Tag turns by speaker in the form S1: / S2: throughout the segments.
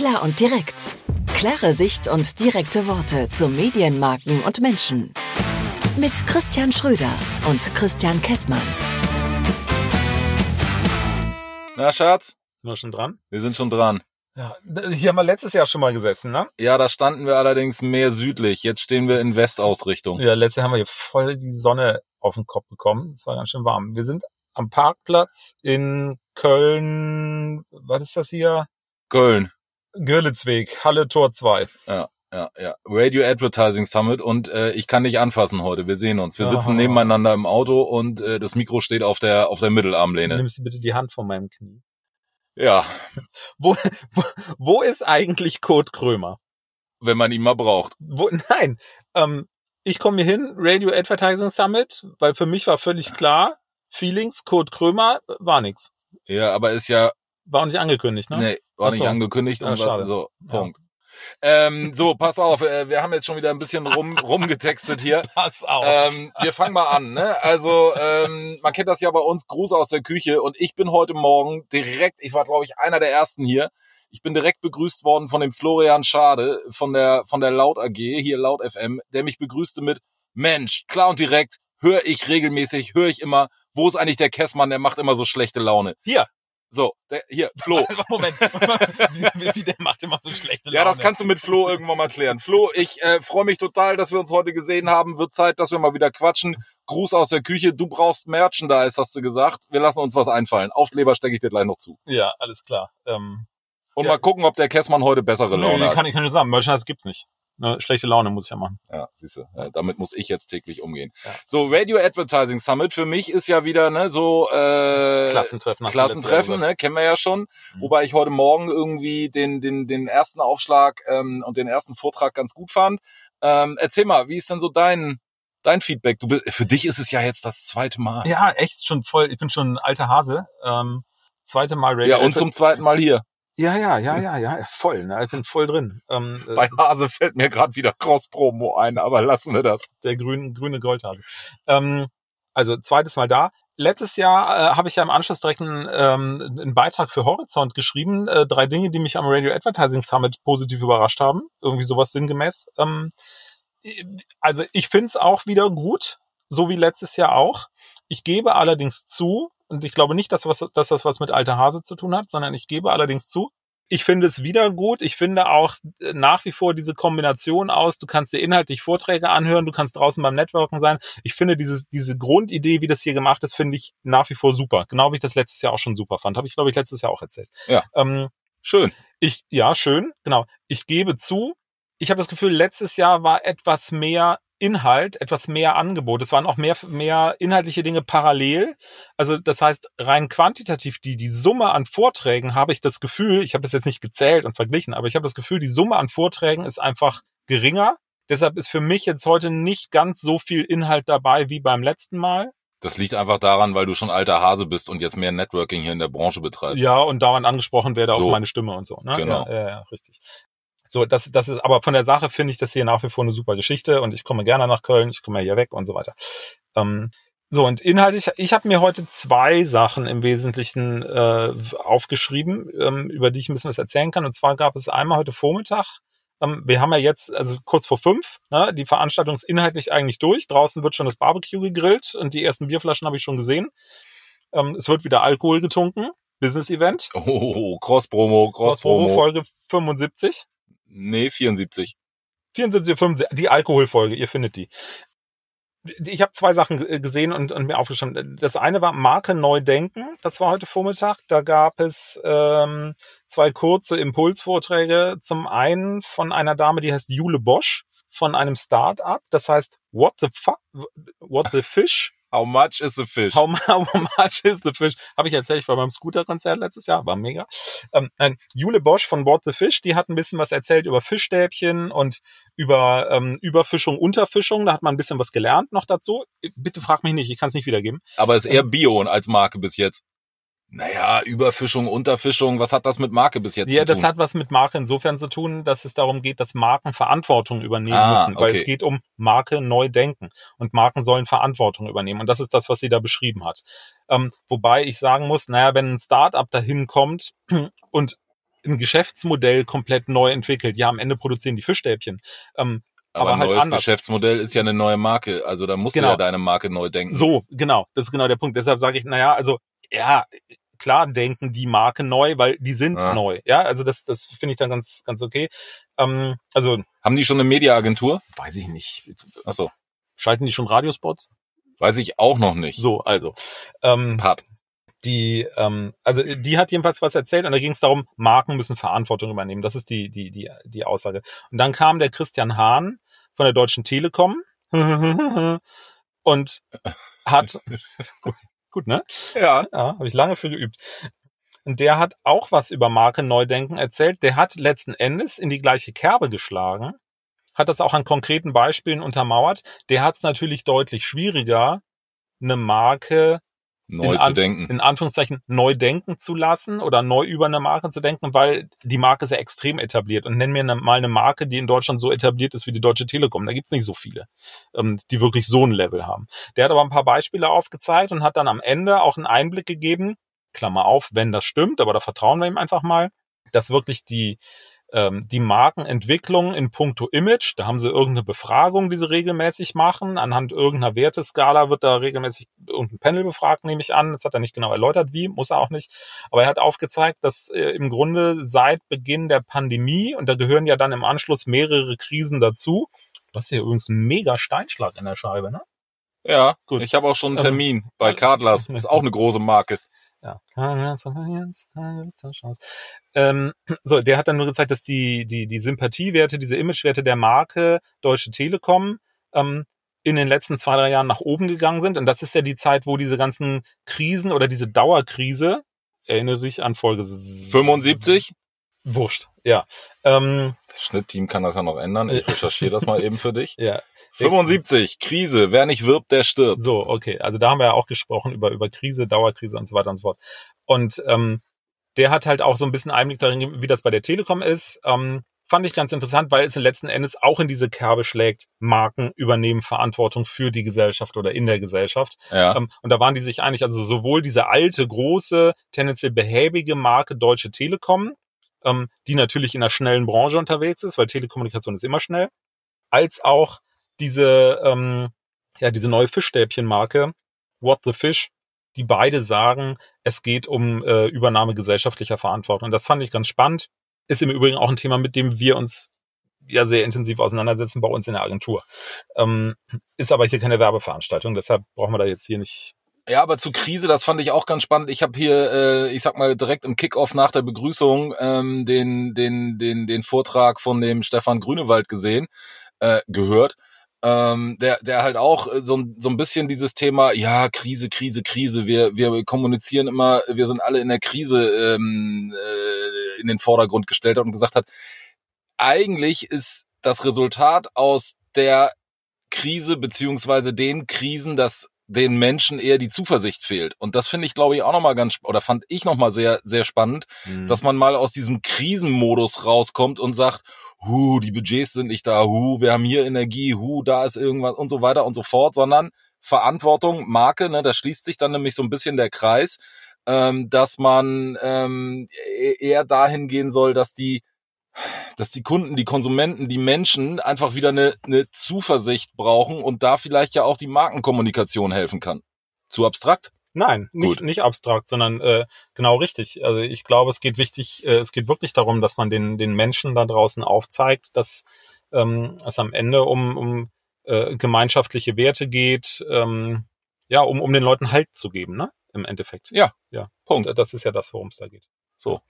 S1: Klar und direkt. Klare Sicht und direkte Worte zu Medienmarken und Menschen. Mit Christian Schröder und Christian Kessmann.
S2: Na, Schatz,
S3: Sind wir schon dran?
S2: wir sind schon dran.
S3: Ja, hier haben wir letztes Jahr schon mal gesessen, ne?
S2: Ja, da standen wir allerdings mehr südlich. Jetzt stehen wir in Westausrichtung.
S3: Ja, letztes Jahr haben wir hier voll die Sonne auf den Kopf bekommen. Es war ganz schön warm. Wir sind am Parkplatz in Köln, was ist das hier?
S2: Köln.
S3: Görlitzweg, Halle Tor 2.
S2: Ja, ja, ja. Radio Advertising Summit und äh, ich kann dich anfassen heute. Wir sehen uns. Wir sitzen
S3: Aha.
S2: nebeneinander im Auto und äh, das Mikro steht auf der auf der Mittelarmlehne.
S3: Nimmst du bitte die Hand von meinem Knie.
S2: Ja,
S3: Wo, wo, wo ist eigentlich Kurt Krömer?
S2: wenn man ihn mal braucht.
S3: Wo, nein, ähm, ich komme hier hin, Radio Advertising Summit, weil für mich war völlig klar, Feelings, Kurt Krömer, war nix.
S2: Ja, aber ist ja
S3: War auch nicht angekündigt, ne?
S2: nee, war
S3: Ach
S2: nicht
S3: so.
S2: angekündigt
S3: Ja,
S2: und
S3: schade.
S2: so
S3: Ja.
S2: Punkt. Ähm, so, pass auf, äh, wir haben jetzt schon wieder ein bisschen rum rumgetextet hier.
S3: Pass auf.
S2: Ähm, wir fangen mal an. Ne? Also ähm, man kennt das ja bei uns, Gruß aus der Küche. Und ich bin heute Morgen direkt, ich war glaube ich einer der ersten hier. Ich bin direkt begrüßt worden von dem Florian Schade von der von der Laut AG hier Laut FM, der mich begrüßte mit Mensch, klar und direkt. Höre ich regelmäßig, höre ich immer. Wo ist eigentlich der Kessmann? Der macht immer so schlechte Laune.
S3: Hier.
S2: So, der, hier, Flo.
S3: Moment, wie, wie, der macht immer so schlechte Laune.
S2: Ja, das kannst du mit Flo irgendwann mal klären. Flo, ich äh, freue mich total, dass wir uns heute gesehen haben. Wird Zeit, dass wir mal wieder quatschen. Gruß aus der Küche. Du brauchst Merchandise, hast du gesagt. Wir lassen uns was einfallen. Aufkleber stecke ich dir gleich noch zu.
S3: Ja, alles klar. Ähm,
S2: Und
S3: Ja.
S2: mal gucken, ob der Kessmann heute bessere Laune hat.
S3: kann ich nur sagen, Merchandise gibt's nicht. Ne, schlechte Laune muss ich ja machen.
S2: Ja, siehst du. Ja, damit muss ich jetzt täglich umgehen.
S3: Ja.
S2: So, Radio Advertising Summit für mich ist ja wieder ne so äh,
S3: Klassentreffen.
S2: Klassentreffen, ne, kennen wir ja schon.
S3: Mhm.
S2: Wobei ich heute Morgen irgendwie den, den, den ersten Aufschlag ähm, und den ersten Vortrag ganz gut fand. Ähm, erzähl mal, wie ist denn so dein, dein Feedback? Du, bist- für dich ist es ja jetzt das zweite Mal.
S3: Ja, echt schon voll. Ich bin schon ein alter Hase. Ähm, zweite Mal Radio.
S2: Ja, und zum zweiten Mal hier.
S3: Ja, ja, ja, ja, ja, voll. Ne, ich bin voll drin. Ähm, äh,
S2: Bei Hase fällt mir gerade wieder Cross-Promo ein, aber lassen wir das.
S3: der grüne, grüne Goldhase. Ähm, also zweites Mal da. Letztes Jahr äh, habe ich ja im Anschluss direkt einen, ähm, einen Beitrag für Horizont geschrieben. Äh, drei Dinge, die mich am Radio Advertising Summit positiv überrascht haben. Irgendwie sowas sinngemäß. Ähm, also ich finde es auch wieder gut, so wie letztes Jahr auch. Ich gebe allerdings zu, und ich glaube nicht, dass, was, dass das was mit alter Hase zu tun hat, sondern ich gebe allerdings zu, ich finde es wieder gut. Ich finde auch äh, nach wie vor diese Kombination aus, du kannst dir inhaltlich Vorträge anhören, du kannst draußen beim Networken sein. Ich finde diese, diese Grundidee, wie das hier gemacht ist, finde ich nach wie vor super. Genau wie ich das letztes Jahr auch schon super fand. Habe ich, glaube ich, letztes Jahr auch erzählt.
S2: Ja.
S3: Ähm,
S2: Schön.
S3: ich, ja, schön, genau. Ich gebe zu, ich habe das Gefühl, letztes Jahr war etwas mehr Inhalt, etwas mehr Angebot. Es waren auch mehr, mehr inhaltliche Dinge parallel. Also das heißt, rein quantitativ die, die Summe an Vorträgen habe ich das Gefühl, ich habe das jetzt nicht gezählt und verglichen, aber ich habe das Gefühl, die Summe an Vorträgen ist einfach geringer. Deshalb ist für mich jetzt heute nicht ganz so viel Inhalt dabei wie beim letzten Mal.
S2: Das liegt einfach daran, weil du schon alter Hase bist und jetzt mehr Networking hier in der Branche betreibst.
S3: Ja, und dauernd angesprochen werde
S2: So.
S3: auf meine Stimme und so. Ne?
S2: Genau.
S3: Ja, ja, ja, richtig. So, das, das ist, aber von der Sache finde ich das hier nach wie vor eine super Geschichte und ich komme gerne nach Köln, ich komme ja hier weg und so weiter. Ähm, so, und inhaltlich, ich habe mir heute zwei Sachen im Wesentlichen äh, aufgeschrieben, ähm, über die ich ein bisschen was erzählen kann. Und zwar gab es einmal heute Vormittag, ähm, wir haben ja jetzt, also kurz vor fünf, ne, die Veranstaltung ist inhaltlich eigentlich durch. Draußen wird schon das Barbecue gegrillt und die ersten Bierflaschen habe ich schon gesehen. Ähm, es wird wieder Alkohol getrunken. Business-Event.
S2: Oh, Cross-Promo,
S3: Cross-Promo,
S2: Cross-Promo.
S3: Folge 75.
S2: Nee, 74.
S3: 74, 75, die Alkoholfolge, ihr findet die. Ich habe zwei Sachen ge- gesehen und, und mir aufgeschrieben. Das eine war Marke neu denken. Das war heute Vormittag. Da gab es ähm, zwei kurze Impulsvorträge. Zum einen von einer Dame, die heißt Jule Bosch von einem Start-up. Das heißt What the fuck? What the fish?
S2: How much is the fish?
S3: How, how much is the fish? Habe ich erzählt, ich war beim Scooter-Konzert letztes Jahr, war mega. Ähm, nein, Jule Bosch von What the Fish, die hat ein bisschen was erzählt über Fischstäbchen und über ähm, Überfischung, Unterfischung. Da hat man ein bisschen was gelernt noch dazu. Bitte frag mich nicht, ich kann es nicht wiedergeben.
S2: Aber ist eher Bio als Marke bis jetzt. Naja, Überfischung, Unterfischung, was hat das mit Marke bis jetzt
S3: Ja,
S2: zu
S3: das
S2: tun?
S3: hat was mit Marke insofern zu tun, dass es darum geht, dass Marken Verantwortung übernehmen
S2: Ah,
S3: müssen, weil
S2: okay.
S3: es geht um Marke neu denken und Marken sollen Verantwortung übernehmen und das ist das, was sie da beschrieben hat. Ähm, wobei ich sagen muss, naja, wenn ein Startup dahin kommt und ein Geschäftsmodell komplett neu entwickelt. Ja, am Ende produzieren die Fischstäbchen. Ähm,
S2: Aber,
S3: aber
S2: ein
S3: halt
S2: neues
S3: anders.
S2: Geschäftsmodell ist ja eine neue Marke. Also da musst
S3: Genau.
S2: du ja deine Marke neu denken.
S3: So, genau, das ist genau der Punkt. Deshalb sage ich, naja, also ja, klar denken die Marke neu, weil die sind
S2: Ja.
S3: neu. Ja, also das, das finde ich dann ganz, ganz okay. Ähm, also
S2: Haben die schon eine Mediaagentur?
S3: weiß ich nicht.
S2: Achso,
S3: Schalten die schon Radiospots?
S2: weiß ich auch noch nicht.
S3: So, also. Ähm,
S2: Part.
S3: die, ähm, also die hat jedenfalls was erzählt und da ging es darum, Marken müssen Verantwortung übernehmen. Das ist die, die, die, die Aussage. Und dann kam der Christian Hahn von der Deutschen Telekom und hat gut, ne?
S2: Ja.
S3: Ja, habe ich lange für geübt. Und der hat auch was über Marke Neudenken erzählt. Der hat letzten Endes in die gleiche Kerbe geschlagen, hat das auch an konkreten Beispielen untermauert. Der hat es natürlich deutlich schwieriger, eine Marke
S2: Neu
S3: in
S2: zu denken.
S3: in Anführungszeichen neu denken zu lassen oder neu über eine Marke zu denken, weil die Marke ist ja extrem etabliert. Und nenn mir eine, mal eine Marke, die in Deutschland so etabliert ist wie die Deutsche Telekom. Da gibt's nicht so viele, ähm, die wirklich so ein Level haben. Der hat aber ein paar Beispiele aufgezeigt und hat dann am Ende auch einen Einblick gegeben, Klammer auf, wenn das stimmt, aber da vertrauen wir ihm einfach mal, dass wirklich die ähm, die Markenentwicklung in puncto Image, da haben sie irgendeine Befragung, die sie regelmäßig machen. Anhand irgendeiner Werteskala wird da regelmäßig irgendein Panel befragt, nehme ich an. Das hat er nicht genau erläutert, wie, muss er auch nicht. Aber er hat aufgezeigt, dass äh, im Grunde seit Beginn der Pandemie, und da gehören ja dann im Anschluss mehrere Krisen dazu, das ist hier übrigens ein mega Steinschlag in der Scheibe, ne?
S2: Ja,
S3: Gut.
S2: Ich habe auch schon einen
S3: Ähm,
S2: Termin bei
S3: äh,
S2: Cardlers. Ist auch eine große Marke.
S3: Ja. Ähm, so, der hat dann nur gezeigt, dass die, die, die Sympathiewerte, diese Imagewerte der Marke Deutsche Telekom ähm, in den letzten zwei, drei Jahren nach oben gegangen sind. Und das ist ja die Zeit, wo diese ganzen Krisen oder diese Dauerkrise, erinnere dich an Folge
S2: 75?
S3: Wurscht, ja. Ähm,
S2: Schnittteam kann das ja noch ändern. Ich recherchiere das mal eben für dich.
S3: ja,
S2: 75, Krise. Wer nicht wirbt, der stirbt.
S3: So, okay. Also da haben wir ja auch gesprochen über, über Krise, Dauerkrise und so weiter und so fort. Und ähm, der hat halt auch so ein bisschen Einblick darin, wie das bei der Telekom ist. Ähm, fand ich ganz interessant, weil es in letzten Endes auch in diese Kerbe schlägt, Marken übernehmen Verantwortung für die Gesellschaft oder in der Gesellschaft.
S2: Ja.
S3: Ähm, und da waren die sich einig, also sowohl diese alte, große, tendenziell behäbige Marke Deutsche Telekom, ähm, die natürlich in einer schnellen Branche unterwegs ist, weil Telekommunikation ist immer schnell, als auch diese, ähm, ja, diese neue Fischstäbchenmarke, What the Fish, die beide sagen, es geht um äh, Übernahme gesellschaftlicher Verantwortung. Und das fand ich ganz spannend. Ist im Übrigen auch ein Thema, mit dem wir uns ja sehr intensiv auseinandersetzen bei uns in der Agentur. Ähm, ist aber hier keine Werbeveranstaltung, deshalb brauchen wir da jetzt hier nicht.
S2: Ja, aber zu Krise, das fand ich auch ganz spannend. Ich habe hier, äh, ich sag mal, direkt im Kickoff nach der Begrüßung ähm, den, den, den, den Vortrag von dem Stefan Grünewald gesehen, äh, gehört. Ähm, der, der halt auch äh, so, so ein bisschen dieses Thema, ja, Krise, Krise, Krise, wir, wir kommunizieren immer, wir sind alle in der Krise ähm, äh, in den Vordergrund gestellt hat und gesagt hat, eigentlich ist das Resultat aus der Krise beziehungsweise den Krisen, dass den Menschen eher die Zuversicht fehlt. Und das finde ich, glaube ich, auch nochmal ganz, oder fand ich nochmal sehr, sehr spannend, dass man mal aus diesem Krisenmodus rauskommt und sagt, hu, die Budgets sind nicht da, hu, wir haben hier Energie, hu, da ist irgendwas und so weiter und so fort, sondern Verantwortung, Marke, ne, da schließt sich dann nämlich so ein bisschen der Kreis, ähm, dass man ähm, e- eher dahin gehen soll, dass die dass die Kunden, die Konsumenten, die Menschen einfach wieder eine, eine Zuversicht brauchen und da vielleicht ja auch die Markenkommunikation helfen kann. Zu abstrakt?
S3: Nein, nicht,
S2: Gut.
S3: nicht abstrakt, sondern äh, genau richtig. Also ich glaube, es geht wichtig, äh, es geht wirklich darum, dass man den, den Menschen da draußen aufzeigt, dass ähm, es am Ende um, um äh, gemeinschaftliche Werte geht, ähm, ja, um, um den Leuten Halt zu geben, ne? Im Endeffekt.
S2: Ja.
S3: Ja.
S2: Punkt.
S3: Und das ist ja das, worum es da geht.
S2: So.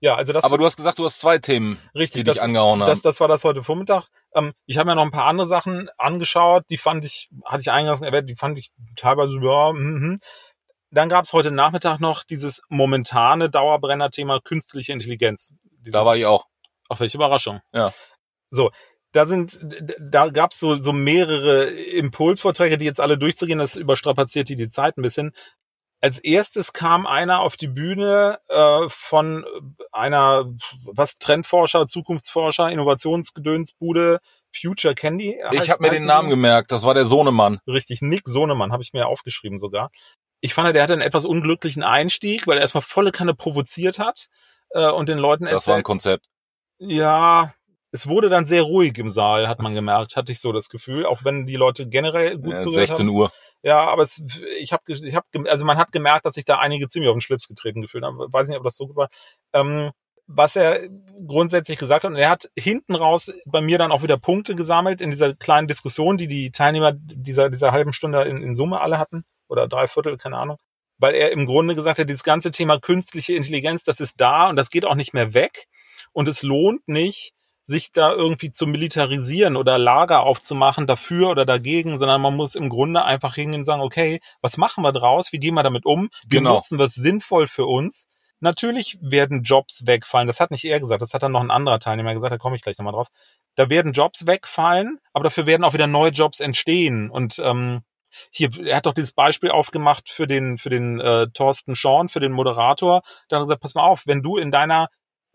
S3: Ja, also das
S2: Aber du hast gesagt, du hast zwei Themen,
S3: richtig,
S2: die dich
S3: das,
S2: angehauen haben.
S3: das, das war das heute Vormittag. Ähm, ich habe mir noch ein paar andere Sachen angeschaut, die fand ich, hatte ich eingangs erwähnt, die fand ich teilweise, ja, mhm. Dann gab es heute Nachmittag noch dieses momentane Dauerbrenner-Thema künstliche Intelligenz. Diese,
S2: da war ich auch.
S3: Ach, welche Überraschung.
S2: Ja.
S3: So, da sind, da gab es so, so mehrere Impulsvorträge, die jetzt alle durchzugehen, das überstrapaziert die die Zeit ein bisschen. Als erstes kam einer auf die Bühne äh, von einer, was, Trendforscher, Zukunftsforscher, Innovationsgedönsbude, Future Candy.
S2: Ich
S3: heißt-
S2: habe mir den Namen gemerkt, das war der Sohnemann.
S3: Richtig, Nick Sohnemann, habe ich mir aufgeschrieben sogar. Ich fand, der hatte einen etwas unglücklichen Einstieg, weil er erstmal volle Kanne provoziert hat. äh, und den Leuten
S2: Das war ein Konzept.
S3: ja, es wurde dann sehr ruhig im Saal, hat man gemerkt, hatte ich so das Gefühl, auch wenn die Leute generell gut
S2: Ja,
S3: zugehört
S2: 16
S3: haben. Ja, aber es, ich habe, ich hab, also man hat gemerkt, dass sich da einige ziemlich auf den Schlips getreten gefühlt haben. Weiß nicht, ob das so war. Ähm, was er grundsätzlich gesagt hat, und er hat hinten raus bei mir dann auch wieder Punkte gesammelt in dieser kleinen Diskussion, die die Teilnehmer dieser, dieser halben Stunde in, in Summe alle hatten, oder drei Viertel, keine Ahnung. Weil er im Grunde gesagt hat, dieses ganze Thema künstliche Intelligenz, das ist da und das geht auch nicht mehr weg. Und es lohnt nicht, sich da irgendwie zu militarisieren oder Lager aufzumachen dafür oder dagegen, sondern man muss im Grunde einfach hingehen und sagen, okay, was machen wir draus? Wie gehen wir damit um? Wie
S2: Genau.
S3: nutzen wir es sinnvoll für uns? Natürlich werden Jobs wegfallen. Das hat nicht er gesagt, das hat dann noch ein anderer Teilnehmer gesagt, da komme ich gleich nochmal drauf. Da werden Jobs wegfallen, aber dafür werden auch wieder neue Jobs entstehen. Und ähm, hier, er hat doch dieses Beispiel aufgemacht für den, für den äh, Thorsten Schorn, für den Moderator. Da hat er gesagt, pass mal auf, wenn du in deiner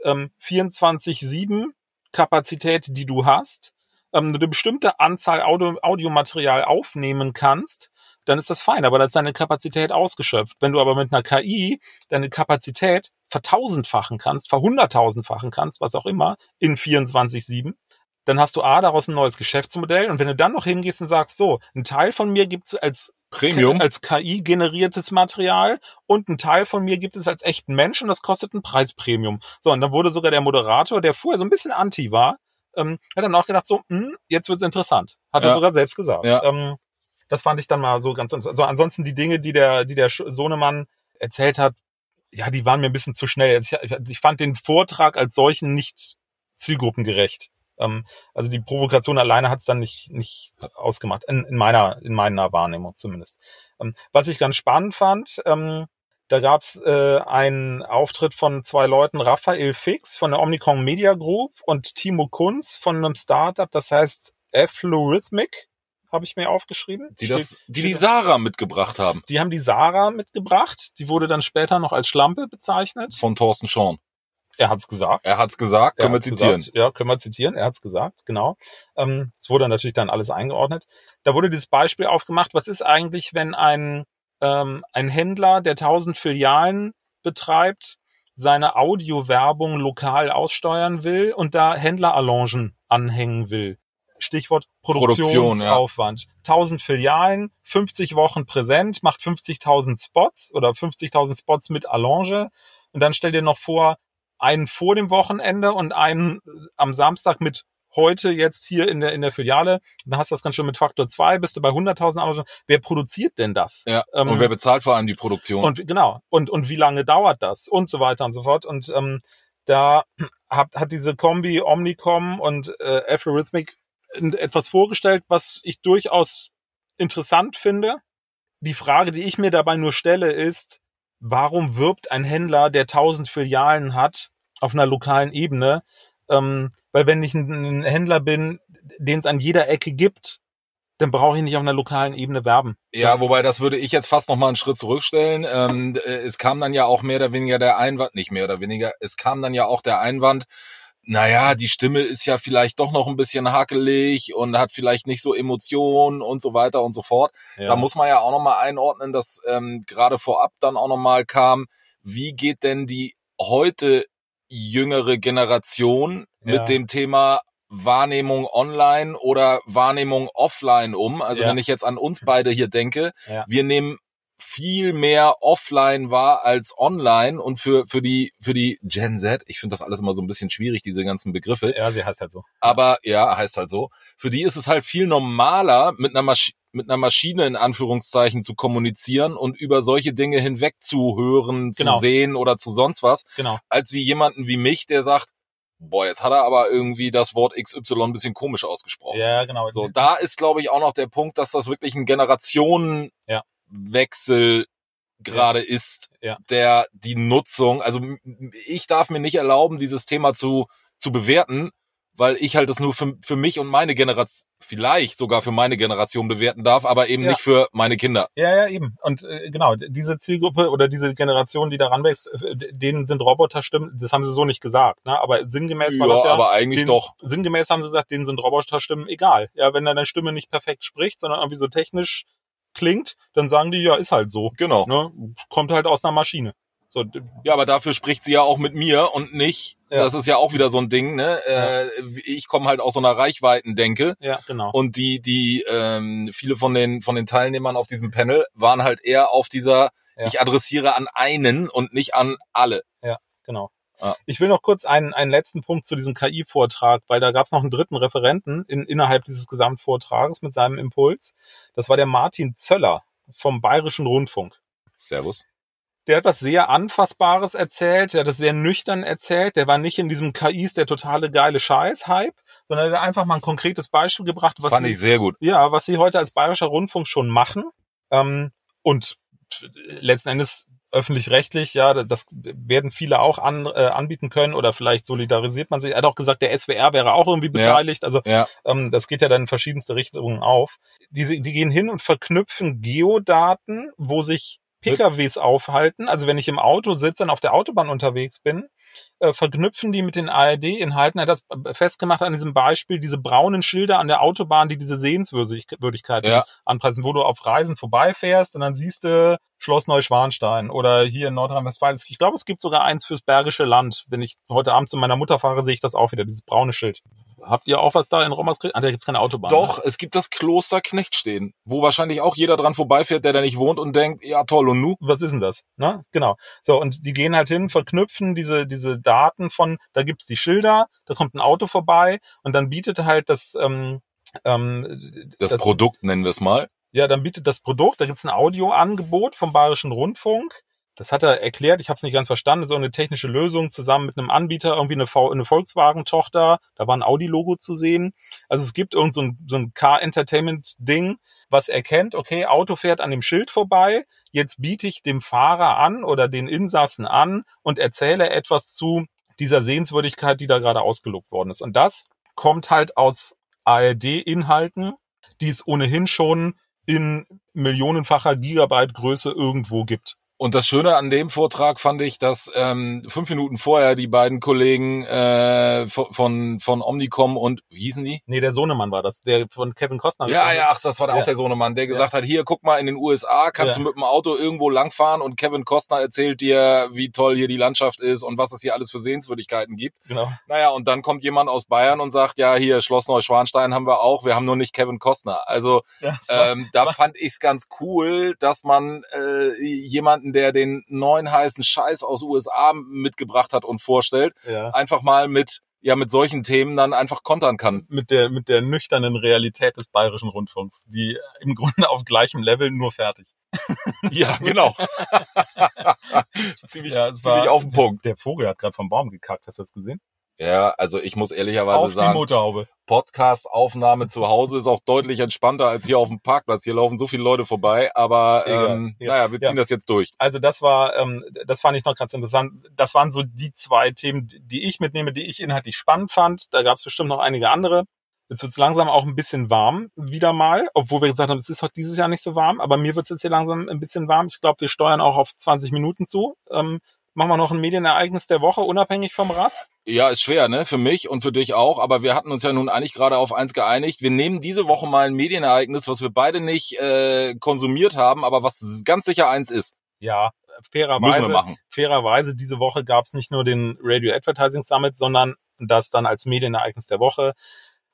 S3: ähm, 24-7 Kapazität, die du hast, ähm, eine bestimmte Anzahl Audio, Audiomaterial aufnehmen kannst, dann ist das fein, aber da ist deine Kapazität ausgeschöpft. Wenn du aber mit einer KI deine Kapazität vertausendfachen kannst, verhunderttausendfachen kannst, was auch immer, in 24-7, dann hast du A, daraus ein neues Geschäftsmodell und wenn du dann noch hingehst und sagst, so, ein Teil von mir gibt's als
S2: Premium.
S3: als KI generiertes Material und ein Teil von mir gibt es als echten Mensch und das kostet ein Preispremium. So, und dann wurde sogar der Moderator, der vorher so ein bisschen anti war, ähm, hat dann auch gedacht, so, hm, jetzt wird's interessant. Hat er
S2: Ja.
S3: sogar selbst gesagt.
S2: Ja.
S3: Ähm, das fand ich dann mal so ganz interessant. Also ansonsten die Dinge, die der, die der Sohnemann erzählt hat, ja, die waren mir ein bisschen zu schnell. Also ich, ich fand den Vortrag als solchen nicht zielgruppengerecht. Ähm, also die Provokation alleine hat's dann nicht, nicht ausgemacht, in, in meiner, in meiner Wahrnehmung zumindest. Ähm, was ich ganz spannend fand, ähm, da gab's äh, einen Auftritt von zwei Leuten, Raphael Fix von der Omnicom Media Group und Timo Kunz von einem Startup, das heißt Aflorhythmic, habe ich mir aufgeschrieben.
S2: Die
S3: Steht-
S2: das, die die Sarah mitgebracht haben.
S3: die haben die Sarah mitgebracht. Die wurde dann später noch als Schlampe bezeichnet.
S2: Von Thorsten Schorn.
S3: Er hat's gesagt.
S2: Er hat's gesagt,
S3: Er
S2: können wir zitieren.
S3: Gesagt. Ja, können wir zitieren. Er hat's gesagt, genau. Ähm, es wurde natürlich dann alles eingeordnet. Da wurde dieses Beispiel aufgemacht. Was ist eigentlich, wenn ein, ähm, ein Händler, der tausend Filialen betreibt, seine Audiowerbung lokal aussteuern will und da Händlerallongen anhängen will? Stichwort
S2: Produktion,
S3: Produktionsaufwand. 1000 Filialen, 50 Wochen präsent, macht 50.000 Spots oder 50.000 Spots mit Allonge. Und dann stell dir noch vor, einen vor dem Wochenende und einen am Samstag mit heute jetzt hier in der, in der Filiale. Dann hast du das ganz schön mit Faktor 2, bist du bei 100.000 Allonge. Wer produziert denn das?
S2: Ja.
S3: Ähm,
S2: und wer bezahlt vor allem die Produktion?
S3: und genau. Und, und wie lange dauert das? Und so weiter und so fort. Und ähm, da hat, hat diese Kombi Omnicom und äh, Algorithmic etwas vorgestellt, was ich durchaus interessant finde. Die Frage, die ich mir dabei nur stelle, ist, warum wirbt ein Händler, der tausend Filialen hat, auf einer lokalen Ebene? Ähm, weil wenn ich ein, ein Händler bin, den es an jeder Ecke gibt, dann brauche ich nicht auf einer lokalen Ebene werben.
S2: Ja, wobei das würde ich jetzt fast noch mal einen Schritt zurückstellen. Ähm, äh, es kam dann ja auch mehr oder weniger der Einwand, nicht mehr oder weniger, es kam dann ja auch der Einwand, naja, die Stimme ist ja vielleicht doch noch ein bisschen hakelig und hat vielleicht nicht so Emotionen und so weiter und so fort.
S3: Ja.
S2: Da muss man ja auch noch mal einordnen, dass ähm, gerade vorab dann auch noch mal kam, wie geht denn die heute jüngere Generation
S3: Ja.
S2: mit dem Thema Wahrnehmung online oder Wahrnehmung offline um? Also
S3: Ja.
S2: wenn ich jetzt an uns beide hier denke,
S3: Ja.
S2: wir nehmen viel mehr offline wahr als online und für für die für die Gen Z, ich finde das alles immer so ein bisschen schwierig diese ganzen Begriffe,
S3: ja, sie heißt halt so.
S2: aber ja, heißt halt so. Für die ist es halt viel normaler, mit einer, Masch mit einer Maschine in Anführungszeichen zu kommunizieren und über solche Dinge hinweg zu hören,
S3: Genau.
S2: zu sehen oder zu sonst was,
S3: Genau.
S2: als wie jemanden wie mich, der sagt, boah, jetzt hat er aber irgendwie das Wort XY ein bisschen komisch ausgesprochen.
S3: Ja, genau.
S2: So, da ist, glaube ich, auch noch der Punkt, dass das wirklich ein Generationenwechsel gerade ist,
S3: Ja.
S2: der die Nutzung, also ich darf mir nicht erlauben, dieses Thema zu, zu bewerten, weil ich halt das nur für, für mich und meine Generation, vielleicht sogar für meine Generation bewerten darf, aber eben
S3: Ja.
S2: nicht für meine Kinder.
S3: Ja, ja, eben. Und äh, genau, diese Zielgruppe oder diese Generation, die da ranwächst, äh, denen sind Roboterstimmen, das haben sie so nicht gesagt, ne? aber sinngemäß war
S2: Ja,
S3: das ja,
S2: aber eigentlich
S3: den,
S2: doch.
S3: sinngemäß haben sie gesagt, denen sind Roboterstimmen egal. Ja, wenn deine Stimme nicht perfekt spricht, sondern irgendwie so technisch klingt, dann sagen die, ja, ist halt so.
S2: Genau.
S3: Ne? Kommt halt aus einer Maschine. So,
S2: Ja, aber dafür spricht sie ja auch mit mir und nicht.
S3: Ja.
S2: Das ist ja auch wieder so ein Ding, ne? Äh, ich komme halt aus so einer Reichweitendenke.
S3: ja, genau.
S2: Und die, die, ähm, viele von den, von den Teilnehmern auf diesem Panel waren halt eher auf dieser,
S3: Ja.
S2: ich adressiere an einen und nicht an alle.
S3: Genau.
S2: Ja.
S3: Ich will noch kurz einen, einen letzten Punkt zu diesem KI-Vortrag, weil da gab es noch einen dritten Referenten in, innerhalb dieses Gesamtvortrages mit seinem Impuls. Das war der Martin Zöller vom Bayerischen Rundfunk.
S2: Servus.
S3: Der hat was sehr Anfassbares erzählt, der hat das sehr nüchtern erzählt, der war nicht in diesem KIs der totale geile Scheiß-Hype, sondern der hat einfach mal ein konkretes Beispiel gebracht, was
S2: Fand
S3: sie,
S2: ich sehr gut.
S3: ja, was sie heute als Bayerischer Rundfunk schon machen. Ähm, und letzten Endes öffentlich-rechtlich, ja, das werden viele auch an, äh, anbieten können oder vielleicht solidarisiert man sich. Er hat auch gesagt, der SWR wäre auch irgendwie beteiligt. Also
S2: Ja.
S3: ähm, das geht ja dann in verschiedenste Richtungen auf. Diese, die gehen hin und verknüpfen Geodaten, wo sich PKWs aufhalten. Also wenn ich im Auto sitze und auf der Autobahn unterwegs bin, äh, verknüpfen die mit den ARD-Inhalten. Er hat das festgemacht an diesem Beispiel, diese braunen Schilder an der Autobahn, die diese Sehenswürdigkeiten
S2: Ja.
S3: anpreisen, wo du auf Reisen vorbeifährst und dann siehst du Schloss Neuschwanstein oder hier in Nordrhein-Westfalen. Ich glaube, es gibt sogar eins fürs Bergische Land. Wenn ich heute Abend zu meiner Mutter fahre, sehe ich das auch wieder, dieses braune Schild. Habt ihr auch was da in Rommerskirchen? Ah, da gibt's keine Autobahn.
S2: Doch,
S3: Ne?
S2: es gibt das Kloster Knechtstehen, wo wahrscheinlich auch jeder dran vorbeifährt, der da nicht wohnt und denkt, ja toll, und nu?
S3: Was ist denn das? Ne? Genau. So, und die gehen halt hin, verknüpfen diese, diese Daten von, da gibt's die Schilder, da kommt ein Auto vorbei und dann bietet halt das, ähm, ähm,
S2: Das, Produkt nennen wir es mal.
S3: Ja, dann bietet das Produkt, da gibt's ein Audioangebot vom Bayerischen Rundfunk. Das hat er erklärt, ich habe es nicht ganz verstanden, so eine technische Lösung zusammen mit einem Anbieter, irgendwie eine, eine Volkswagen-Tochter, da war ein Audi-Logo zu sehen. Also es gibt irgend so ein, so ein Car-Entertainment-Ding, was erkennt, okay, Auto fährt an dem Schild vorbei, jetzt biete ich dem Fahrer an oder den Insassen an und erzähle etwas zu dieser Sehenswürdigkeit, die da gerade ausgelobt worden ist. Und das kommt halt aus ARD-Inhalten, die es ohnehin schon in millionenfacher Gigabyte Größe irgendwo gibt.
S2: Und das Schöne an dem Vortrag fand ich, dass ähm, fünf Minuten vorher die beiden Kollegen äh, von, von, Omnicom und, wie hießen die?
S3: Nee, der Sohnemann war das, der von Kevin Costner.
S2: Ja, ja, ach, das war
S3: Ja.
S2: auch der Sohnemann, der gesagt hat, hier, guck mal, in den USA kannst
S3: Ja.
S2: du mit dem Auto irgendwo langfahren und Kevin Costner erzählt dir, wie toll hier die Landschaft ist und was es hier alles für Sehenswürdigkeiten gibt.
S3: Genau.
S2: Naja, und dann kommt jemand aus Bayern und sagt, ja, hier, Schloss Neuschwanstein haben wir auch, wir haben nur nicht Kevin Costner. Also
S3: Ja, war-
S2: ähm, da fand ich's ganz cool, dass man äh, jemanden, der den neuen heißen Scheiß aus USA mitgebracht hat und vorstellt,
S3: ja.
S2: einfach mal mit ja mit solchen Themen dann einfach kontern kann.
S3: Mit der, mit der nüchternen Realität des Bayerischen Rundfunks, die im Grunde auf gleichem Level nur fertig.
S2: Ja, genau. ziemlich,
S3: Ja,
S2: ziemlich
S3: war-
S2: auf den Punkt.
S3: Der Vogel hat gerade vom Baum gekackt, hast du das gesehen?
S2: Ja, also ich muss ehrlicherweise
S3: auf
S2: sagen,
S3: Motorhaube.
S2: Podcast-Aufnahme zu Hause ist auch deutlich entspannter als hier auf dem Parkplatz. Hier laufen so viele Leute vorbei, aber ähm,
S3: Ja.
S2: naja, wir ziehen
S3: Ja.
S2: das jetzt durch.
S3: Also das war, ähm, das fand ich noch ganz interessant. Das waren so die zwei Themen, die ich mitnehme, die ich inhaltlich spannend fand. Da gab es bestimmt noch einige andere. Jetzt wird es langsam auch ein bisschen warm, wieder mal, obwohl wir gesagt haben, es ist heute dieses Jahr nicht so warm, aber mir wird es jetzt hier langsam ein bisschen warm. Ich glaube, wir steuern auch auf 20 Minuten zu. Ähm, machen wir noch ein Medienereignis der Woche, unabhängig vom Rass?
S2: Ja, ist schwer, ne? Für mich und für dich auch. Aber wir hatten uns ja nun eigentlich gerade auf eins geeinigt. Wir nehmen diese Woche mal ein Medienereignis, was wir beide nicht äh, konsumiert haben, aber was ganz sicher eins ist.
S3: Ja,
S2: Müssen
S3: fairerweise.
S2: wir machen.
S3: fairerweise, diese Woche gab es nicht nur den Radio Advertising Summit, sondern das dann als Medienereignis der Woche.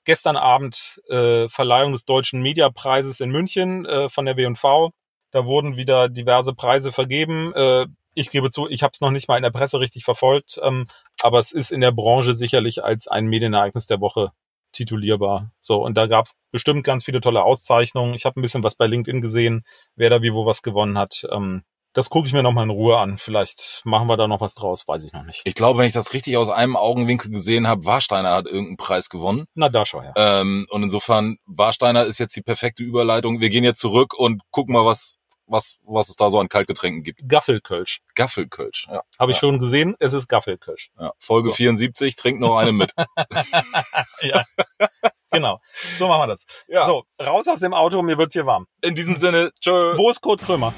S3: Gestern Abend äh, Verleihung des Deutschen Mediapreises in München äh, von der W&V. Da wurden wieder diverse Preise vergeben. Äh, ich gebe zu, ich habe es noch nicht mal in der Presse richtig verfolgt, ähm, aber es ist in der Branche sicherlich als ein Medienereignis der Woche titulierbar. So, und da gab es bestimmt ganz viele tolle Auszeichnungen. Ich habe ein bisschen was bei LinkedIn gesehen, wer da wie wo was gewonnen hat. Ähm, das gucke ich mir nochmal in Ruhe an. Vielleicht machen wir da noch was draus, weiß ich noch nicht.
S2: Ich glaube, wenn ich das richtig aus einem Augenwinkel gesehen habe, Warsteiner hat irgendeinen Preis gewonnen.
S3: Na, da schau her.
S2: Ähm, und insofern, Warsteiner ist jetzt die perfekte Überleitung. Wir gehen jetzt zurück und gucken mal, was, was, was es da so an Kaltgetränken gibt.
S3: Gaffelkölsch.
S2: Gaffelkölsch, ja.
S3: Habe ich
S2: Ja.
S3: schon gesehen, es ist Gaffelkölsch.
S2: ja. Folge
S3: So.
S2: 74, trink noch eine mit.
S3: ja. genau. So machen wir das.
S2: Ja.
S3: So, raus aus dem Auto, mir wird hier warm.
S2: In diesem Sinne, tschö.
S3: Wo ist Kurt Krömer?